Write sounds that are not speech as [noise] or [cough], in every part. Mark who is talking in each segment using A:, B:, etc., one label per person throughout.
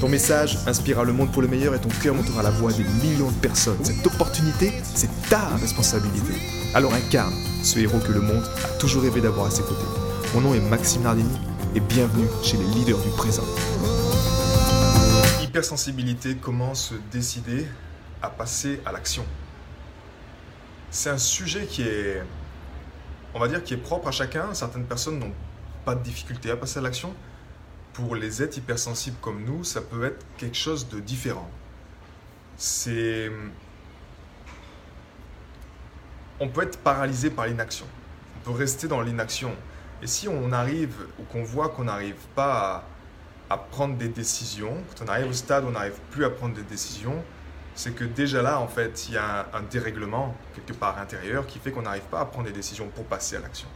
A: Ton message inspirera le monde pour le meilleur et ton cœur montera la voix des millions de personnes. Cette opportunité, c'est ta responsabilité. Alors incarne ce héros que le monde a toujours rêvé d'avoir à ses côtés. Mon nom est Maxime Nardini et bienvenue chez les leaders du présent. Hypersensibilité, comment se décider à passer à l'action C'est un sujet qui est, on va dire, qui est propre à chacun. Certaines personnes n'ont pas de difficulté à passer à l'action pour les êtres hypersensibles comme nous, ça peut être quelque chose de différent. C'est. On peut être paralysé par l'inaction. On peut rester dans l'inaction. Et si on arrive ou qu'on voit qu'on n'arrive pas à, prendre des décisions, quand on arrive au stade où on n'arrive plus à prendre des décisions, c'est que déjà là, en fait, il y a un dérèglement quelque part intérieur qui fait qu'on n'arrive pas à prendre des décisions pour passer à l'action.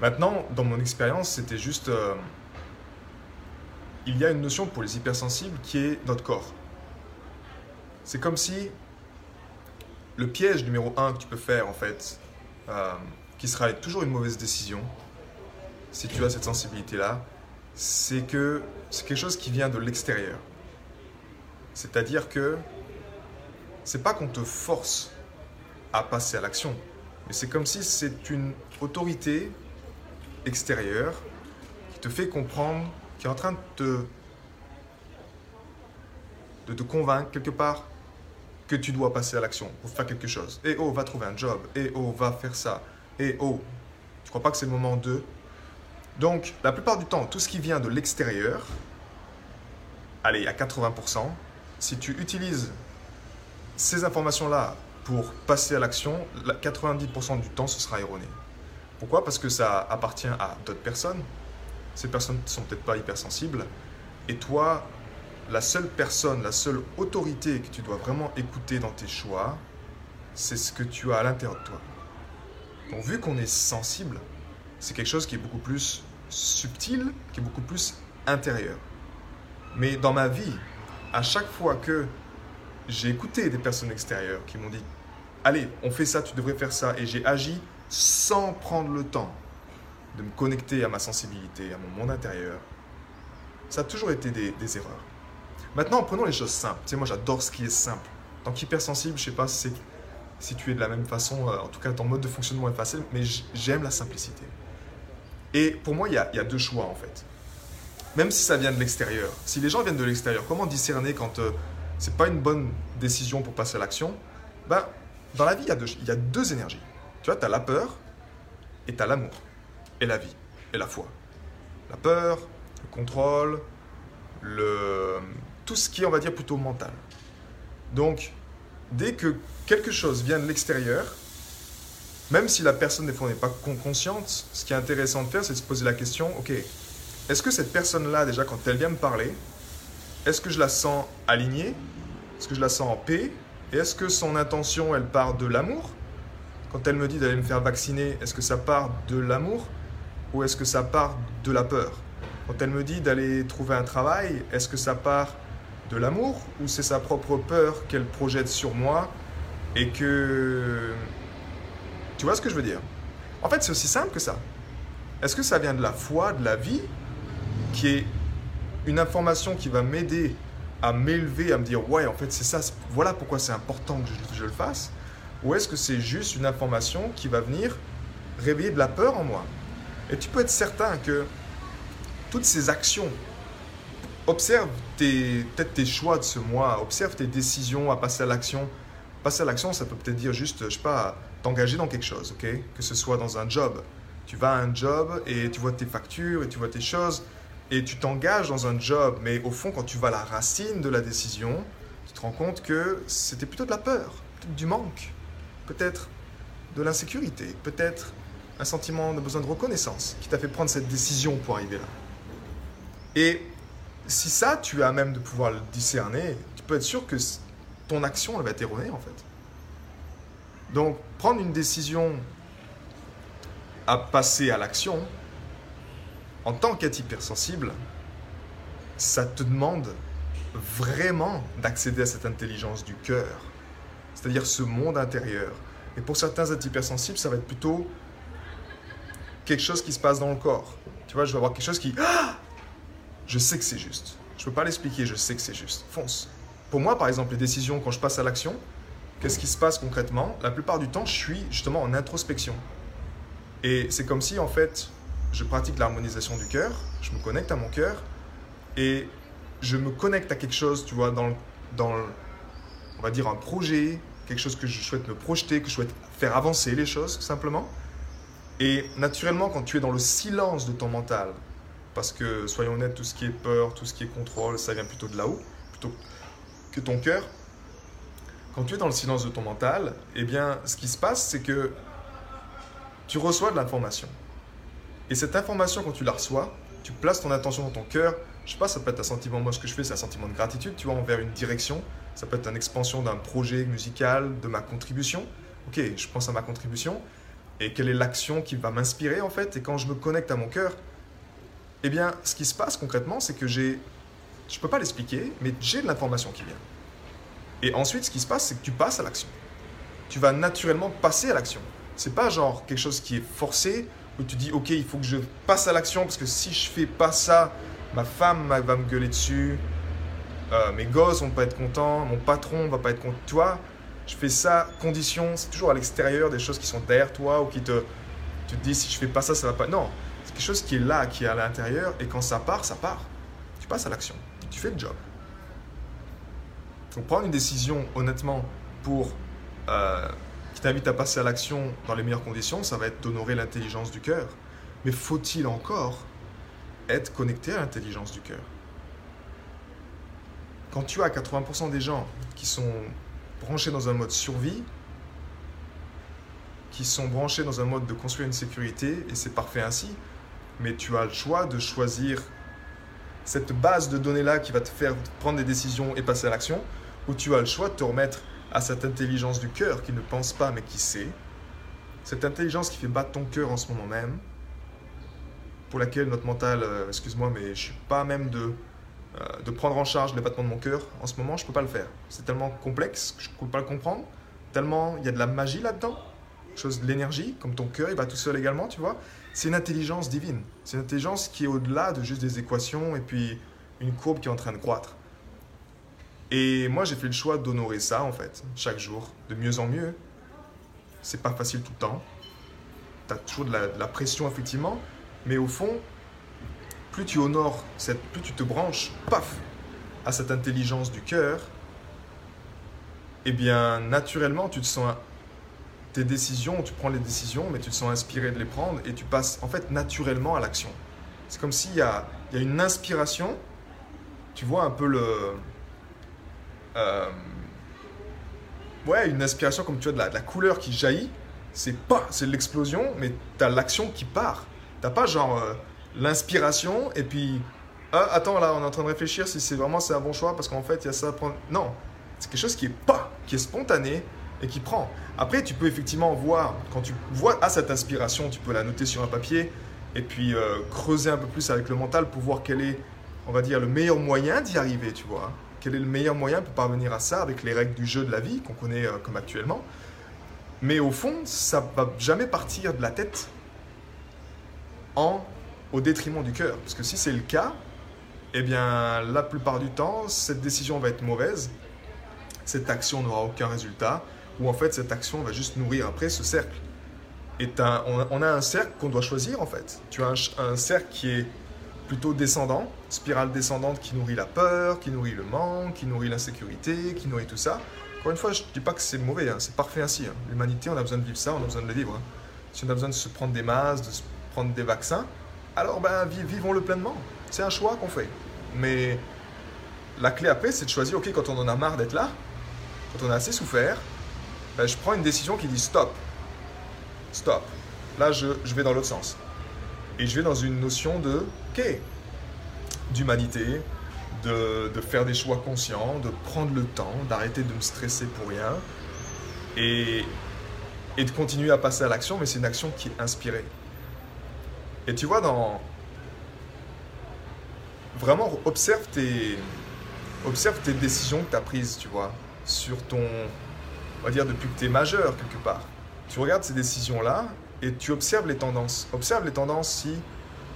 A: Maintenant, dans mon expérience, c'était juste... Euh, il y a une notion pour les hypersensibles qui est notre corps. C'est comme si le piège numéro un que tu peux faire, en fait, euh, qui sera toujours une mauvaise décision, si tu as cette sensibilité-là, c'est que c'est quelque chose qui vient de l'extérieur. C'est-à-dire que c'est pas qu'on te force à passer à l'action, mais c'est comme si c'est une autorité extérieur qui te fait comprendre, qui est en train de te, convaincre quelque part que tu dois passer à l'action pour faire quelque chose. Et oh, va trouver un job. Et oh, va faire ça. Et oh, tu crois pas que c'est le moment de... Donc, la plupart du temps, tout ce qui vient de l'extérieur, allez, à 80%, si tu utilises ces informations-là pour passer à l'action, 90% du temps, ce sera erroné. Pourquoi? Parce que ça appartient à d'autres personnes. Ces personnes ne sont peut-être pas hypersensibles. Et toi, la seule personne, la seule autorité que tu dois vraiment écouter dans tes choix, c'est ce que tu as à l'intérieur de toi. Donc vu qu'on est sensible, c'est quelque chose qui est beaucoup plus subtil, qui est beaucoup plus intérieur. Mais dans ma vie, à chaque fois que j'ai écouté des personnes extérieures qui m'ont dit Allez, on fait ça, tu devrais faire ça, et j'ai agi sans prendre le temps de me connecter à ma sensibilité, à mon monde intérieur, ça a toujours été des, erreurs. Maintenant, prenons les choses simples. Tu sais, moi, j'adore ce qui est simple. Tant qu'hypersensible, je sais pas si, si tu es de la même façon, euh, en tout cas, ton mode de fonctionnement est facile, mais j'aime la simplicité. Et pour moi, il y a, deux choix, en fait. Même si ça vient de l'extérieur. Si les gens viennent de l'extérieur, comment discerner quand euh, c'est pas une bonne décision pour passer à l'action? Ben, Dans la vie, il y a deux énergies. Tu vois, tu as la peur et tu as l'amour et la vie et la foi. La peur, le contrôle, le... tout ce qui est, on va dire, plutôt mental. Donc, dès que quelque chose vient de l'extérieur, même si la personne des fois n'est pas consciente, ce qui est intéressant de faire, c'est de se poser la question, ok, est-ce que cette personne-là, déjà, quand elle vient me parler, est-ce que je la sens alignée? Est-ce que je la sens en paix? Et est-ce que son intention, elle part de l'amour? Quand elle me dit d'aller me faire vacciner, est-ce que ça part de l'amour ou est-ce que ça part de la peur? Quand elle me dit d'aller trouver un travail, est-ce que ça part de l'amour ou c'est sa propre peur qu'elle projette sur moi et que... Tu vois ce que je veux dire? En fait, c'est aussi simple que ça. Est-ce que ça vient de la foi, de la vie, qui est une information qui va m'aider à m'élever, à me dire, ouais, en fait, c'est ça, voilà pourquoi c'est important que je, je le fasse? Ou est-ce que c'est juste une information qui va venir réveiller de la peur en moi? Et tu peux être certain que toutes ces actions, observe peut-être tes choix de ce mois, observe tes décisions à passer à l'action. Passer à l'action, ça peut peut-être dire juste, je sais pas, t'engager dans quelque chose, ok? Que ce soit dans un job. Tu vas à un job et tu vois tes factures et tu vois tes choses et tu t'engages dans un job, mais au fond, quand tu vas à la racine de la décision, tu te rends compte que c'était plutôt de la peur, du manque peut-être de l'insécurité, peut-être un sentiment de besoin de reconnaissance qui t'a fait prendre cette décision pour arriver là. Et si ça, tu à même de pouvoir le discerner, tu peux être sûr que ton action, elle va être erronée, en fait. Donc, prendre une décision à passer à l'action, en tant qu'être hypersensible, ça te demande vraiment d'accéder à cette intelligence du cœur, c'est-à-dire ce monde intérieur. Et pour certains êtres hypersensibles, ça va être plutôt quelque chose qui se passe dans le corps. Tu vois, je vais avoir quelque chose qui... Ah je sais que c'est juste. Je ne peux pas l'expliquer, je sais que c'est juste. Fonce. Pour moi, par exemple, les décisions, quand je passe à l'action, qu'est-ce qui se passe concrètement? La plupart du temps, je suis justement en introspection. Et c'est comme si, en fait, je pratique l'harmonisation du cœur, je me connecte à mon cœur, et je me connecte à quelque chose, tu vois, dans, dans on va dire, un projet, quelque chose que je souhaite me projeter, que je souhaite faire avancer les choses, simplement. Et naturellement, quand tu es dans le silence de ton mental, parce que, soyons honnêtes, tout ce qui est peur, tout ce qui est contrôle, ça vient plutôt de là-haut, plutôt que ton cœur. Quand tu es dans le silence de ton mental, eh bien, ce qui se passe, c'est que tu reçois de l'information. Et cette information, quand tu la reçois, tu places ton attention dans ton cœur. Je sais pas, ça peut être un sentiment, moi ce que je fais, c'est un sentiment de gratitude, tu vois, envers une direction. Ça peut être une expansion d'un projet musical, de ma contribution. Ok, je pense à ma contribution. Et quelle est l'action qui va m'inspirer en fait? Et quand je me connecte à mon cœur, eh bien, ce qui se passe concrètement, c'est que j'ai, je peux pas l'expliquer, mais j'ai de l'information qui vient. Et ensuite, ce qui se passe, c'est que tu passes à l'action. Tu vas naturellement passer à l'action. C'est pas genre quelque chose qui est forcé, où tu dis, ok, il faut que je passe à l'action, parce que si je fais pas ça, ma femme va me gueuler dessus, euh, mes gosses vont pas être contents, mon patron va pas être content. Toi, je fais ça, condition, c'est toujours à l'extérieur des choses qui sont derrière toi ou qui te. Tu te dis, si je fais pas ça, ça va pas. Non, c'est quelque chose qui est là, qui est à l'intérieur, et quand ça part, ça part. Tu passes à l'action, tu fais le job. Donc prendre une décision, honnêtement, pour. Euh, qui t'invite à passer à l'action dans les meilleures conditions, ça va être d'honorer l'intelligence du cœur. Mais faut-il encore être connecté à l'intelligence du cœur? Quand tu as 80% des gens qui sont branchés dans un mode survie, qui sont branchés dans un mode de construire une sécurité, et c'est parfait ainsi, mais tu as le choix de choisir cette base de données-là qui va te faire prendre des décisions et passer à l'action, ou tu as le choix de te remettre à cette intelligence du cœur qui ne pense pas mais qui sait, cette intelligence qui fait battre ton cœur en ce moment même, pour laquelle notre mental, euh, excuse-moi, mais je ne suis pas même de de prendre en charge les battements de mon cœur, en ce moment, je ne peux pas le faire. C'est tellement complexe que je ne peux pas le comprendre. Tellement il y a de la magie là-dedans, chose de l'énergie, comme ton cœur, il va tout seul également, tu vois. C'est une intelligence divine. C'est une intelligence qui est au-delà de juste des équations et puis une courbe qui est en train de croître. Et moi, j'ai fait le choix d'honorer ça, en fait, chaque jour, de mieux en mieux. C'est pas facile tout le temps. Tu as toujours de la pression, effectivement. Mais au fond, plus tu honores, cette, plus tu te branches, paf, à cette intelligence du cœur, eh bien, naturellement, tu te sens tes décisions, tu prends les décisions, mais tu te sens inspiré de les prendre et tu passes en fait naturellement à l'action. C'est comme s'il y a, il y a une inspiration, tu vois un peu le... Euh, ouais, une inspiration comme tu vois de la, couleur qui jaillit, c'est pas, c'est l'explosion, mais tu as l'action qui part. T'as pas genre, euh, l'inspiration et puis ah, attends là on est en train de réfléchir si c'est vraiment c'est un bon choix parce qu'en fait il y a ça à prendre. Non c'est quelque chose qui est pas qui est spontané et qui prend. Après tu peux effectivement voir quand tu vois à cette inspiration tu peux la noter sur un papier et puis euh, creuser un peu plus avec le mental pour voir quel est on va dire le meilleur moyen d'y arriver tu vois. Quel est le meilleur moyen pour parvenir à ça avec les règles du jeu de la vie qu'on connaît euh, comme actuellement. Mais au fond ça va jamais partir de la tête en au détriment du cœur. Parce que si c'est le cas, eh bien, la plupart du temps, cette décision va être mauvaise, cette action n'aura aucun résultat, ou en fait, cette action va juste nourrir après ce cercle. Et on, a un cercle qu'on doit choisir en fait. Tu as un, cercle qui est plutôt descendant, spirale descendante qui nourrit la peur, qui nourrit le manque, qui nourrit l'insécurité, qui nourrit tout ça. Encore une fois, je ne dis pas que c'est mauvais, hein, c'est parfait ainsi. Hein. L'humanité, on a besoin de vivre ça, on a besoin de le vivre. Hein. Si on a besoin de se prendre des masses, de se prendre des vaccins, alors ben, vivons-le pleinement. C'est un choix qu'on fait. Mais la clé après, c'est de choisir, ok, quand on en a marre d'être là, quand on a assez souffert, ben, je prends une décision qui dit stop. Stop. Là, je, vais dans l'autre sens. Et je vais dans une notion de, ok, d'humanité, de, de faire des choix conscients, de prendre le temps, d'arrêter de me stresser pour rien et, et de continuer à passer à l'action, mais c'est une action qui est inspirée. Et tu vois, dans. Vraiment, observe tes, observe tes décisions que tu as prises, tu vois, sur ton. On va dire depuis que tu es majeur, quelque part. Tu regardes ces décisions-là et tu observes les tendances. Observe les tendances si,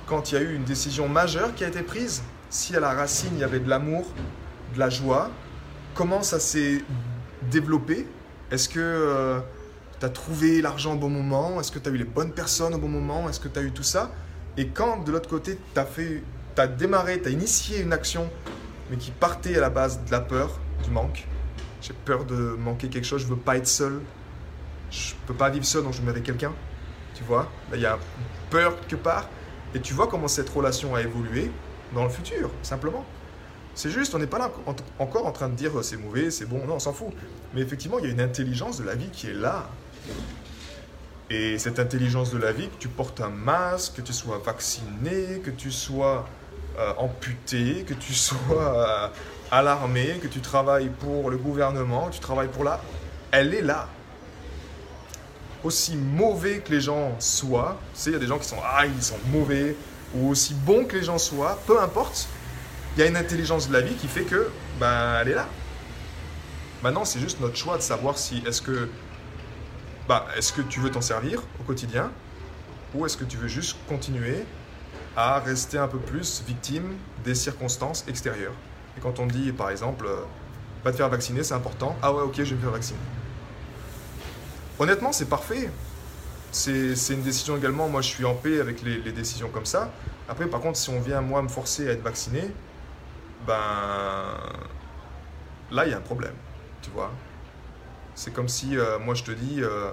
A: quand il y a eu une décision majeure qui a été prise, si à la racine il y avait de l'amour, de la joie, comment ça s'est développé? Est-ce que tu as trouvé l'argent au bon moment? Est-ce que tu as eu les bonnes personnes au bon moment? Est-ce que tu as eu tout ça? Et quand de l'autre côté, tu as, démarré, tu as initié une action, mais qui partait à la base de la peur, du manque, j'ai peur de manquer quelque chose, je veux pas être seul, je peux pas vivre seul, donc je me mets avec quelqu'un, tu vois il y a peur quelque part, et tu vois comment cette relation a évolué dans le futur, simplement. C'est juste, on n'est pas là encore en train de dire c'est mauvais, c'est bon, non, on s'en fout. Mais effectivement, il y a une intelligence de la vie qui est là. Et cette intelligence de la vie, que tu portes un masque, que tu sois vacciné, que tu sois euh, amputé, que tu [laughs] sois euh, alarmé, que tu travailles pour le gouvernement, que tu travailles pour la... Elle est là. Aussi mauvais que les gens soient, tu sais, il y a des gens qui sont, ah, ils sont mauvais, ou aussi bons que les gens soient, peu importe, il y a une intelligence de la vie qui fait que, ben, elle est là. Maintenant, c'est juste notre choix de savoir si est-ce que, bah, est-ce que tu veux t'en servir au quotidien, ou est-ce que tu veux juste continuer à rester un peu plus victime des circonstances extérieures? Et quand on dit, par exemple, euh, va te faire vacciner, c'est important. Ah ouais, ok, je vais me faire vacciner. Honnêtement, c'est parfait. C'est une décision également. Moi, je suis en paix avec les, les, décisions comme ça. Après, par contre, si on vient, moi, me forcer à être vacciné, ben. Là, il y a un problème. Tu vois C'est comme si, euh, moi, je te dis, euh,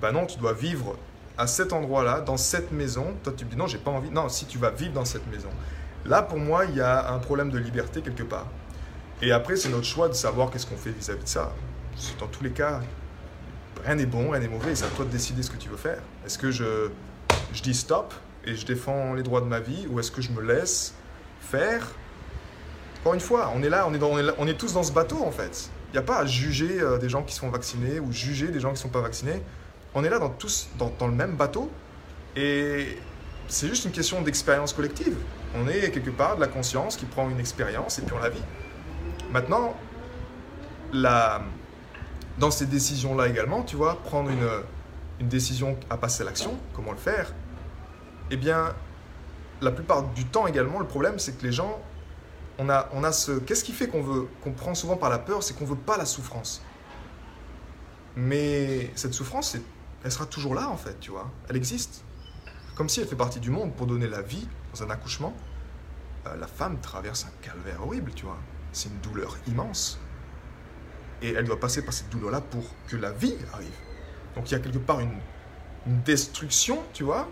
A: ben non, tu dois vivre à cet endroit-là, dans cette maison, toi tu me dis non, j'ai pas envie. Non, si tu vas vivre dans cette maison. Là, pour moi, il y a un problème de liberté quelque part. Et après, c'est notre choix de savoir qu'est-ce qu'on fait vis-à-vis de ça. Dans tous les cas, rien n'est bon, rien n'est mauvais, c'est à toi de décider ce que tu veux faire. Est-ce que je, je dis stop et je défends les droits de ma vie, ou est-ce que je me laisse faire? Encore une fois, on est là, on est, dans, on est, tous dans ce bateau en fait. Il n'y a pas à juger euh, des gens qui sont vaccinés ou juger des gens qui ne sont pas vaccinés on est là dans, tous dans, le même bateau et c'est juste une question d'expérience collective. On est quelque part de la conscience qui prend une expérience et puis on la vit. Maintenant, la, dans ces décisions-là également, tu vois, prendre une, une décision à passer à l'action, comment le faire, eh bien, la plupart du temps également, le problème, c'est que les gens, on a, on a ce... Qu'est-ce qui fait qu'on veut, qu'on prend souvent par la peur, c'est qu'on veut pas la souffrance. Mais cette souffrance, elle sera toujours là en fait, tu vois. Elle existe. Comme si elle fait partie du monde pour donner la vie dans un accouchement. Euh, la femme traverse un calvaire horrible, tu vois. C'est une douleur immense. Et elle doit passer par cette douleur-là pour que la vie arrive. Donc il y a quelque part une, destruction, tu vois.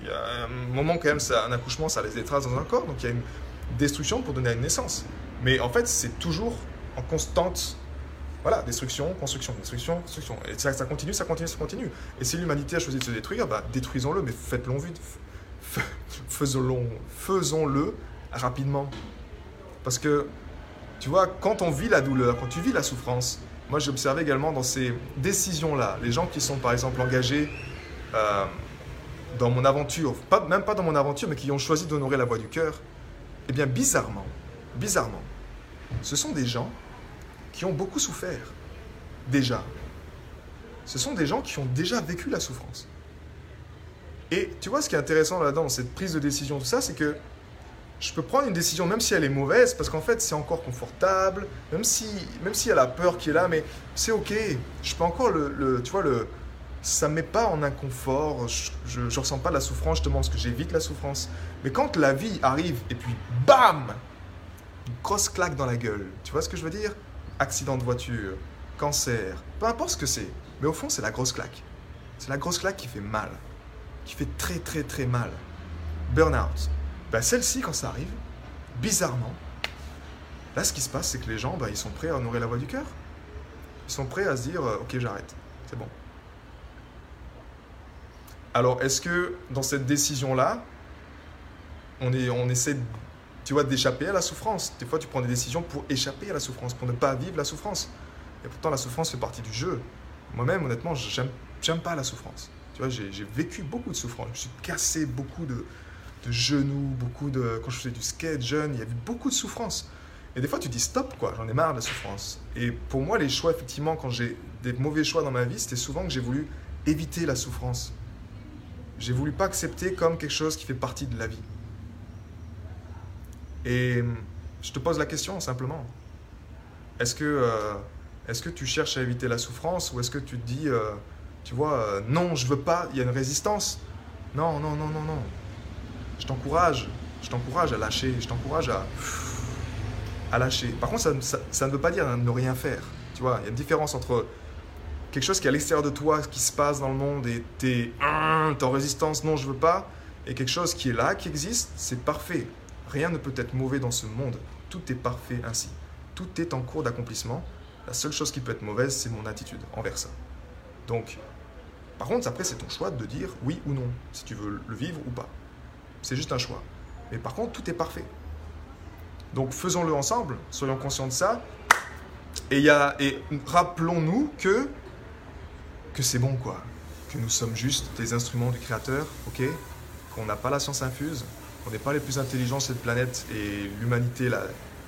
A: Il y a un moment quand même, ça, un accouchement, ça laisse des traces dans un corps. Donc il y a une destruction pour donner à une naissance. Mais en fait, c'est toujours en constante voilà, destruction, construction, destruction, construction. Et ça, ça continue, ça continue, ça continue. Et si l'humanité a choisi de se détruire, bah, détruisons-le, mais faites-le vite. [laughs] Faisons-le faisons rapidement. Parce que, tu vois, quand on vit la douleur, quand tu vis la souffrance, moi j'ai observé également dans ces décisions-là, les gens qui sont par exemple engagés euh, dans mon aventure, même pas dans mon aventure, mais qui ont choisi d'honorer la voie du cœur, eh bien bizarrement, bizarrement, ce sont des gens qui ont beaucoup souffert, déjà. Ce sont des gens qui ont déjà vécu la souffrance. Et tu vois, ce qui est intéressant là-dedans, dans cette prise de décision, tout ça, c'est que je peux prendre une décision même si elle est mauvaise, parce qu'en fait, c'est encore confortable, même si même s'il y a la peur qui est là, mais c'est ok. Je peux encore le, tu vois, le, ça ne met pas en inconfort, je ne ressens pas de la souffrance, justement, parce que j'évite la souffrance. Mais quand la vie arrive, et puis bam Une grosse claque dans la gueule, tu vois ce que je veux dire? Accident de voiture, cancer, peu importe ce que c'est. Mais au fond, c'est la grosse claque. C'est la grosse claque qui fait mal, qui fait très très très mal. Burnout. Ben, Celle-ci, quand ça arrive, bizarrement, là, ce qui se passe, c'est que les gens, ben, ils sont prêts à honorer la voix du cœur. Ils sont prêts à se dire, euh, ok, j'arrête, c'est bon. Alors, est-ce que dans cette décision-là, on, est, on essaie tu vois, d'échapper à la souffrance? Des fois, tu prends des décisions pour échapper à la souffrance, pour ne pas vivre la souffrance. Et pourtant, la souffrance fait partie du jeu. Moi-même, honnêtement, j'aime, pas la souffrance. Tu vois, j'ai, vécu beaucoup de souffrance. Je me suis cassé beaucoup de, de genoux, beaucoup de... Quand je faisais du skate jeune, il y avait beaucoup de souffrance. Et des fois, tu dis stop, quoi, j'en ai marre de la souffrance. Et pour moi, les choix, effectivement, quand j'ai des mauvais choix dans ma vie, c'était souvent que j'ai voulu éviter la souffrance. J'ai voulu pas accepter comme quelque chose qui fait partie de la vie. Et je te pose la question simplement. Est-ce que, euh, est que tu cherches à éviter la souffrance ou est-ce que tu te dis, euh, tu vois, euh, non, je veux pas, il y a une résistance? Non, non, non, non, non. Je t'encourage, je t'encourage à lâcher, je t'encourage à à lâcher. Par contre, ça, ne veut pas dire ne rien faire. Tu vois, il y a une différence entre quelque chose qui est à l'extérieur de toi, qui se passe dans le monde, et t'es en résistance, non, je veux pas, et quelque chose qui est là, qui existe, c'est parfait. Rien ne peut être mauvais dans ce monde. Tout est parfait ainsi. Tout est en cours d'accomplissement. La seule chose qui peut être mauvaise, c'est mon attitude envers ça. Donc, par contre, après, c'est ton choix de dire oui ou non, si tu veux le vivre ou pas. C'est juste un choix. Mais par contre, tout est parfait. Donc faisons-le ensemble, soyons conscients de ça. Et, et rappelons-nous que, que c'est bon, quoi. Que nous sommes juste des instruments du Créateur, ok? Qu'on n'a pas la science infuse, qu'on n'est pas les plus intelligents sur cette planète et l'humanité,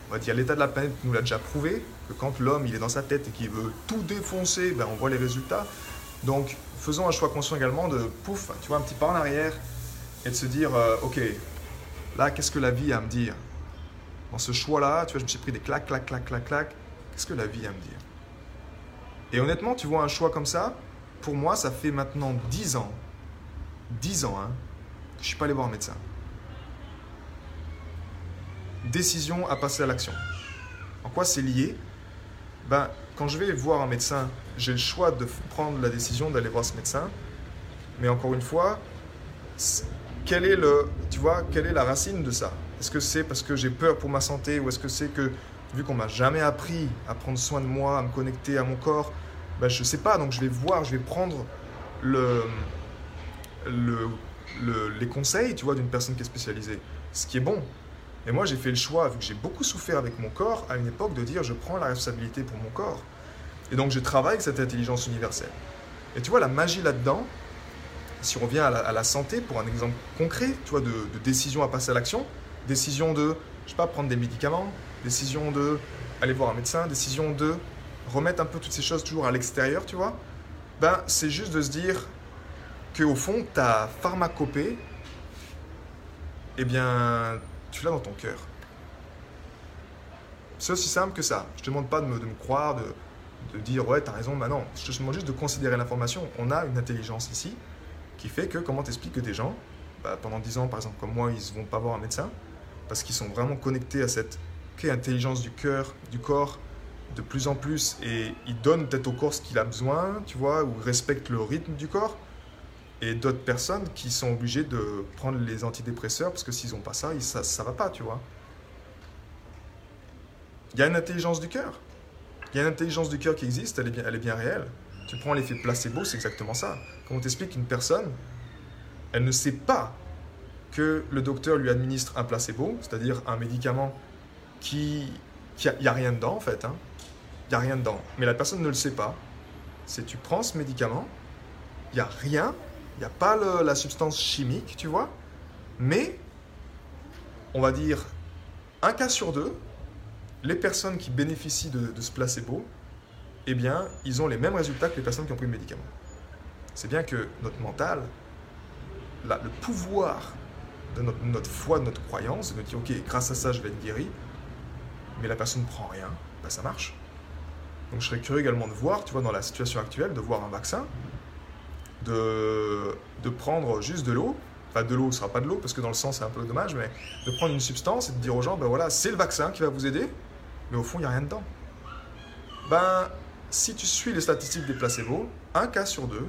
A: on va dire l'état de la planète nous l'a déjà prouvé, que quand l'homme il est dans sa tête et qu'il veut tout défoncer, ben on voit les résultats. Donc faisons un choix conscient également de pouf, tu vois, un petit pas en arrière et de se dire, euh, ok, là qu'est-ce que la vie a à me dire? Dans ce choix-là, tu vois, je me suis pris des claques, claques, claques, claques, claques. Qu'est-ce que la vie a à me dire? Et honnêtement, tu vois, un choix comme ça, pour moi, ça fait maintenant 10 ans, 10 ans, hein, que je suis pas allé voir un médecin. Décision à passer à l'action. En quoi c'est lié? Ben, Quand je vais voir un médecin, j'ai le choix de prendre la décision d'aller voir ce médecin. Mais encore une fois, quelle est, le, tu vois, quelle est la racine de ça? Est-ce que c'est parce que j'ai peur pour ma santé ou est-ce que c'est que, vu qu'on m'a jamais appris à prendre soin de moi, à me connecter à mon corps, ben, je sais pas, donc je vais voir, je vais prendre le, le, les conseils, tu vois, d'une personne qui est spécialisée, ce qui est bon. Et moi, j'ai fait le choix, vu que j'ai beaucoup souffert avec mon corps, à une époque, de dire je prends la responsabilité pour mon corps. Et donc, je travaille avec cette intelligence universelle. Et tu vois, la magie là-dedans, si on revient à la, santé, pour un exemple concret, tu vois, de, de décision à passer à l'action, décision de, je sais pas, prendre des médicaments, décision de aller voir un médecin, décision de remettre un peu toutes ces choses toujours à l'extérieur, tu vois, ben c'est juste de se dire que au fond, ta pharmacopée, eh bien, tu l'as dans ton cœur. C'est aussi simple que ça. Je te demande pas de me, croire, de, dire ouais, tu as raison, bah non. Je te demande juste de considérer l'information. On a une intelligence ici qui fait que comment t'expliques que des gens, bah, pendant 10 ans par exemple, comme moi, ils ne vont pas voir un médecin, parce qu'ils sont vraiment connectés à cette intelligence du cœur, du corps, de plus en plus, et ils donnent peut-être au corps ce qu'il a besoin, tu vois, ou respectent le rythme du corps. Et d'autres personnes qui sont obligées de prendre les antidépresseurs parce que s'ils n'ont pas ça, ça ne va pas, tu vois. Il y a une intelligence du cœur. Il y a une intelligence du cœur qui existe, elle est bien, elle est bien réelle. Tu prends l'effet placebo, c'est exactement ça. Quand on t'explique qu'une personne, elle ne sait pas que le docteur lui administre un placebo, c'est-à-dire un médicament qui... Il n'y a, rien dedans en fait. Il n'y a rien dedans. Mais la personne ne le sait pas. C'est tu prends ce médicament, il n'y a rien, il n'y a pas la substance chimique, tu vois. Mais, on va dire, un cas sur deux, les personnes qui bénéficient de, ce placebo, eh bien, ils ont les mêmes résultats que les personnes qui ont pris le médicament. C'est bien que notre mental, le pouvoir de notre, foi, de notre croyance, de dire, ok, grâce à ça, je vais être guéri, mais la personne ne prend rien, ben, ça marche. Donc je serais curieux également de voir, tu vois, dans la situation actuelle, de voir un vaccin, de, de prendre juste de l'eau, enfin de l'eau, ce ne sera pas de l'eau, parce que dans le sang c'est un peu dommage, mais de prendre une substance et de dire aux gens, ben voilà, c'est le vaccin qui va vous aider, mais au fond, il n'y a rien dedans. Ben, si tu suis les statistiques des placebos, un cas sur deux,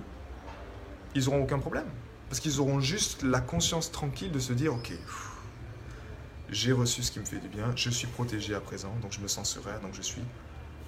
A: ils n'auront aucun problème. Parce qu'ils auront juste la conscience tranquille de se dire, ok, j'ai reçu ce qui me fait du bien, je suis protégé à présent, donc je me sens serein, donc je suis